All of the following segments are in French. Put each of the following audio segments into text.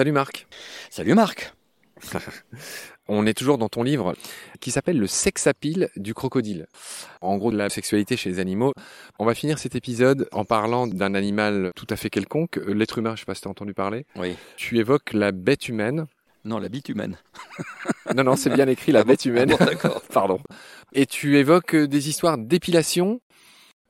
Salut Marc. Salut Marc. On est toujours dans ton livre qui s'appelle Le sexapile du crocodile. En gros, de la sexualité chez les animaux. On va finir cet épisode en parlant d'un animal tout à fait quelconque, l'être humain, je sais pas si tu as entendu parler. Oui. Tu évoques la bête humaine. Non, la bite humaine. non, non, c'est bien écrit, la Ah bon bête humaine. Ah bon, d'accord. Pardon. Et tu évoques euh, des histoires d'épilation.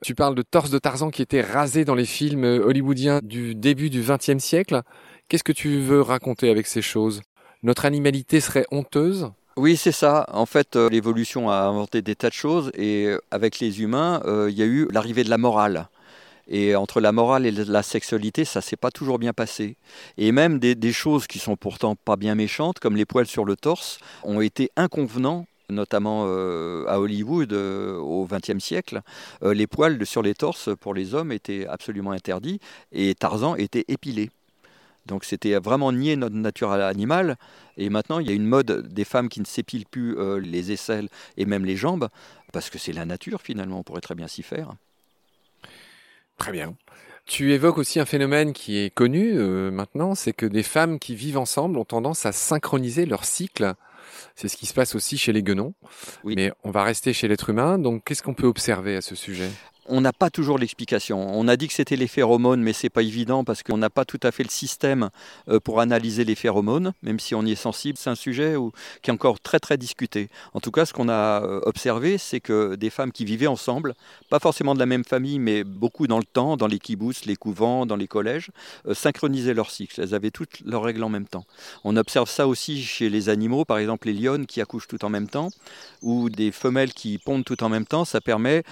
Tu parles de torse de Tarzan qui était rasé dans les films euh, hollywoodiens du début du XXe siècle. Qu'est-ce que tu veux raconter avec ces choses? Notre animalité serait honteuse? Oui, c'est ça. En fait, euh, l'évolution a inventé des tas de choses et euh, avec les humains, euh, il y a eu l'arrivée de la morale. Et entre la morale et la sexualité, ça s'est pas toujours bien passé. Et même des, choses qui sont pourtant pas bien méchantes, comme les poils sur le torse, ont été inconvenants notamment à Hollywood au XXe siècle, les poils sur les torses pour les hommes étaient absolument interdits et Tarzan était épilé. Donc c'était vraiment nier notre nature animale. Et maintenant, il y a une mode des femmes qui ne s'épilent plus euh, les aisselles et même les jambes, parce que c'est la nature finalement, on pourrait très bien s'y faire. Très bien. Tu évoques aussi un phénomène qui est connu euh, maintenant, c'est que des femmes qui vivent ensemble ont tendance à synchroniser leur cycle. C'est ce qui se passe aussi chez les guenons. Oui. Mais on va rester chez l'être humain. Donc, qu'est-ce qu'on peut observer à ce sujet? On n'a pas toujours l'explication. On a dit que c'était les phéromones, mais c'est pas évident parce qu'on n'a pas tout à fait le système euh, pour analyser les phéromones, même si on y est sensible. C'est un sujet qui est encore très très discuté. En tout cas, ce qu'on a euh, observé, c'est que des femmes qui vivaient ensemble, pas forcément de la même famille, mais beaucoup dans le temps, dans les kibbutz, les couvents, dans les collèges, euh, synchronisaient leur cycle. Elles avaient toutes leurs règles en même temps. On observe ça aussi chez les animaux, par exemple les lionnes qui accouchent tout en même temps, ou des femelles qui pondent tout en même temps. Ça permet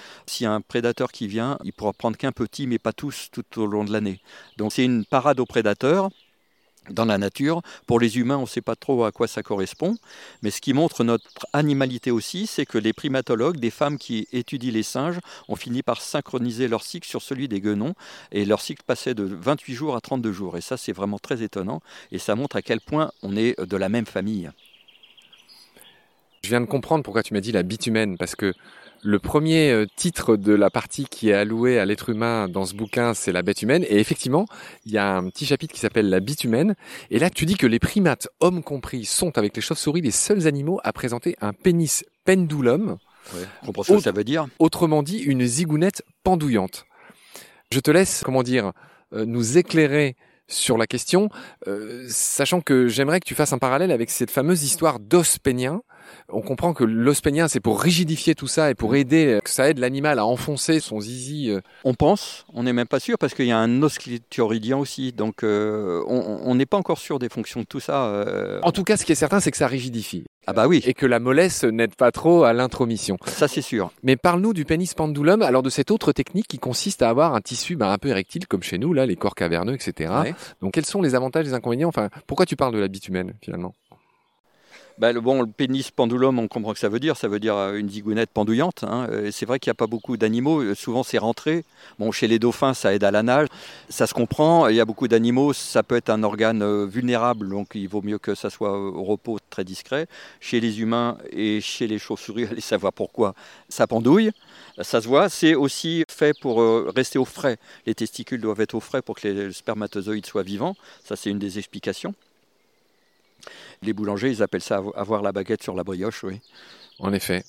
a un prédateur qui vient, il pourra prendre qu'un petit, mais pas tous tout au long de l'année. Donc c'est une parade aux prédateurs dans la nature. Pour les humains, on ne sait pas trop à quoi ça correspond. Mais ce qui montre notre animalité aussi, c'est que les primatologues, des femmes qui étudient les singes, ont fini par synchroniser leur cycle sur celui des guenons. Et leur cycle passait de 28 jours à 32 jours. Et ça, c'est vraiment très étonnant. Et ça montre à quel point on est de la même famille. Je viens de comprendre pourquoi tu m'as dit la bite humaine, parce que le premier euh, titre de la partie qui est allouée à l'être humain dans ce bouquin, c'est la bête humaine. Et effectivement, il y a un petit chapitre qui s'appelle la bite humaine. Et là, tu dis que les primates, hommes compris, sont avec les chauves-souris les seuls animaux à présenter un pénis pendulum, On comprend ce que ça veut dire autrement dit une zigounette pendouillante. Je te laisse, comment dire, euh, nous éclairer sur la question, euh, sachant que j'aimerais que tu fasses un parallèle avec cette fameuse histoire d'os pénien. On comprend que l'os pénien, c'est pour rigidifier tout ça et pour aider, que ça aide l'animal à enfoncer son zizi. euh. On pense, on n'est même pas sûr parce qu'il y a un os clitoridien aussi, donc euh, on n'est pas encore sûr des fonctions de tout ça. euh. En tout cas, ce qui est certain, c'est que ça rigidifie Ah bah oui, et que la mollesse n'aide pas trop à l'intromission. ça c'est sûr. Mais parle-nous du pénis pendulum, alors de cette autre technique qui consiste à avoir un tissu bah, un peu érectile comme chez nous, là, les corps caverneux, etc. Ouais. Donc quels sont les avantages et les inconvénients? Enfin, pourquoi tu parles de la bite humaine finalement? Bah, le, bon, le pénis pendulum, on comprend ce que ça veut dire. Ça veut dire euh, une zigounette pendouillante. hein. Euh, C'est vrai qu'il n'y a pas beaucoup d'animaux. Euh, Souvent, c'est rentré. Bon, chez les dauphins, ça aide à la nage. Ça se comprend. Il y a beaucoup d'animaux. Ça peut être un organe vulnérable. Donc, il vaut mieux que ça soit au repos très discret. Chez les humains et chez les chauves-souris, allez savoir pourquoi, ça pendouille. Ça se voit. C'est aussi fait pour rester au frais. Les testicules doivent être au frais pour que les spermatozoïdes soient vivants. Ça, c'est une des explications. Les boulangers, ils appellent ça avo- avoir la baguette sur la brioche, oui. En effet.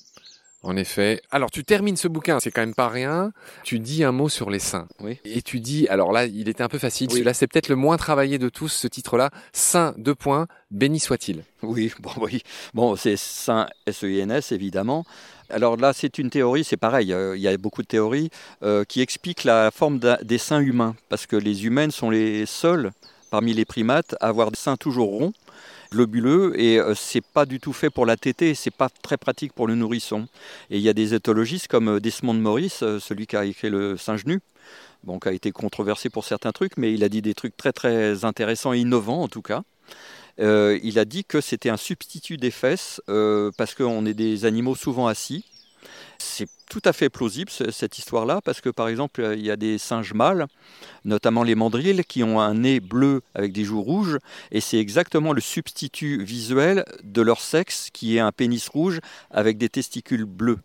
En effet. Alors, tu termines ce bouquin, c'est quand même pas rien. Tu dis un mot sur les seins. Oui. Et tu dis, alors là, il était un peu facile. Oui. Celui-là, c'est peut-être le moins travaillé de tous, ce titre-là. Saint, deux points, béni soit-il. Oui, bon, oui. Bon, c'est sain, S-E-I-N-S, évidemment. Alors là, c'est une théorie, c'est pareil, euh, il y a beaucoup de théories euh, qui expliquent la forme des seins humains, parce que les humaines sont les seuls, parmi les primates, à avoir des seins toujours ronds, globuleux, et euh, c'est pas du tout fait pour la tétée, c'est pas très pratique pour le nourrisson. Et il y a des éthologistes comme euh, Desmond Morris, euh, celui qui a écrit Le singe nu, bon, qui a été controversé pour certains trucs, mais il a dit des trucs très très intéressants et innovants en tout cas. Il a dit que c'était un substitut des fesses parce qu'on est des animaux souvent assis. C'est tout à fait plausible ce- cette histoire-là parce que par exemple euh, il y a des singes mâles, notamment les mandrilles, qui ont un nez bleu avec des joues rouges et c'est exactement le substitut visuel de leur sexe qui est un pénis rouge avec des testicules bleus.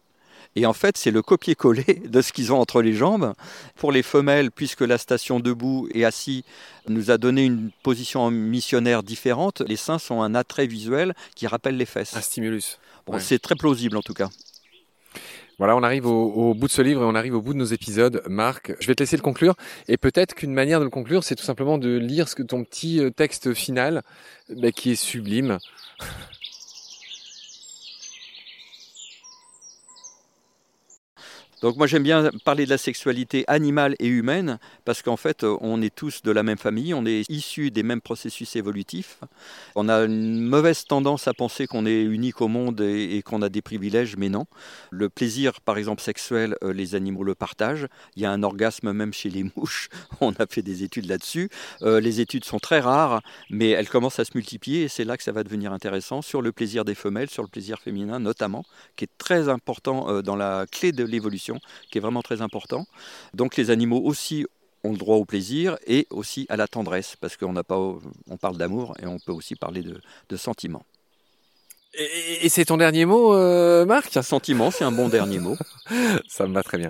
Et en fait, c'est le copier-coller de ce qu'ils ont entre les jambes. Pour les femelles, puisque la station debout et assis nous a donné une position missionnaire différente, les seins sont un attrait visuel qui rappelle les fesses. Un stimulus. Bon, C'est très plausible en tout cas. Voilà, on arrive au, bout de ce livre et on arrive au bout de nos épisodes. Marc, je vais te laisser le conclure. Et peut-être qu'une manière de le conclure, c'est tout simplement de lire ce que ton petit euh, texte final, bah, qui est sublime. Donc moi j'aime bien parler de la sexualité animale et humaine parce qu'en fait on est tous de la même famille, on est issus des mêmes processus évolutifs. On a une mauvaise tendance à penser qu'on est unique au monde et, qu'on a des privilèges, mais non. Le plaisir par exemple sexuel, euh, les animaux le partagent. Il y a un orgasme même chez les mouches, on a fait des études là-dessus. Euh, les études sont très rares, mais elles commencent à se multiplier et c'est là que ça va devenir intéressant sur le plaisir des femelles, sur le plaisir féminin notamment, qui est très important euh, dans la clé de l'évolution qui est vraiment très important. Donc les animaux aussi ont le droit au plaisir et aussi à la tendresse, parce qu'on n'a pas, on parle d'amour et on peut aussi parler de, de sentiments. Et, c'est ton dernier mot, euh, Marc? Un sentiment, c'est un bon dernier mot. Ça me va très bien.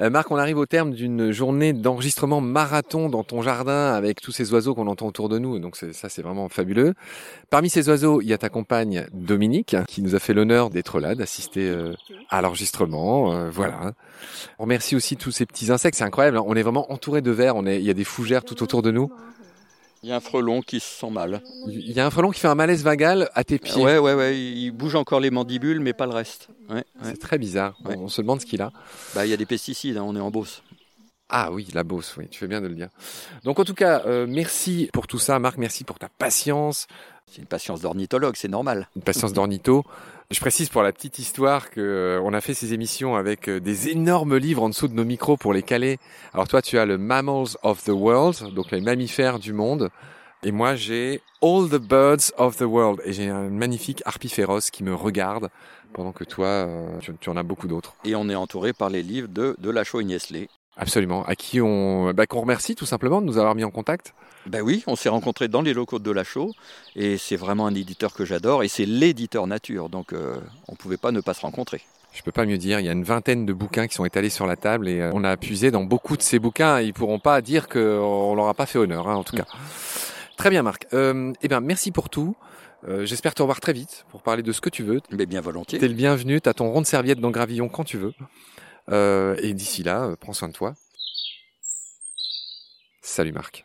Euh, Marc, on arrive au terme d'une journée d'enregistrement marathon dans ton jardin avec tous ces oiseaux qu'on entend autour de nous. Donc ça, c'est vraiment fabuleux. Parmi ces oiseaux, il y a ta compagne Dominique qui nous a fait l'honneur d'être là, d'assister euh, à l'enregistrement. Euh, voilà. On remercie aussi tous ces petits insectes. C'est incroyable. Hein. On est vraiment entouré de vers. On est, il y a des fougères tout autour de nous. Il y a un frelon qui se sent mal. Il y a un frelon qui fait un malaise vagal à tes pieds. Ouais, ouais, ouais. Il bouge encore les mandibules, mais pas le reste. C'est très bizarre. On, se demande ce qu'il a. Bah, il y a des pesticides. Hein, on est en Beauce. Ah oui, la Beauce, oui, tu fais bien de le dire. Donc en tout cas, euh, merci pour tout ça, Marc, merci pour ta patience. C'est une patience d'ornithologue, c'est normal. Une patience d'ornitho. Je précise pour la petite histoire que euh, on a fait ces émissions avec euh, des énormes livres en dessous de nos micros pour les caler. Alors toi, tu as le Mammals of the World, donc les mammifères du monde. Et moi, j'ai All the Birds of the World. Et j'ai un magnifique harpie féroce qui me regarde pendant que toi, euh, tu, en as beaucoup d'autres. Et on est entouré par les livres de, de Lachaud et Niesley. Absolument. À qui on, bah, qu'on remercie tout simplement de nous avoir mis en contact. Ben oui, on s'est rencontrés dans les locaux de Lachaud et c'est vraiment un éditeur que j'adore et c'est l'éditeur nature, donc euh, on ne pouvait pas ne pas se rencontrer. Je peux pas mieux dire. Il y a une vingtaine de bouquins qui sont étalés sur la table et euh, on a appuyé dans beaucoup de ces bouquins. Ils pourront pas dire qu'on leur a pas fait honneur, hein, en tout cas. Très bien, Marc. Euh, eh bien, merci pour tout. Euh, j'espère te revoir très vite pour parler de ce que tu veux. Mais bien volontiers. T'es le bienvenu. T'as ton rond de serviette dans Gravillon quand tu veux. Et d'ici là, prends soin de toi. Salut, Marc.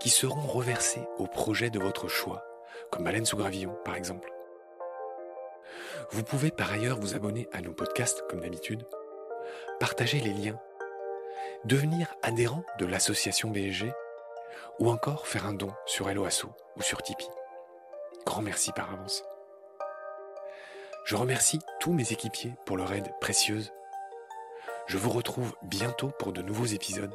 qui seront reversées au projet de votre choix, comme Baleine sous gravillon par exemple. Vous pouvez par ailleurs vous abonner à nos podcasts comme d'habitude, partager les liens, devenir adhérent de l'association BSG ou encore faire un don sur Helloasso ou sur Tipeee. Grand merci par avance. Je remercie tous mes équipiers pour leur aide précieuse. Je vous retrouve bientôt pour de nouveaux épisodes.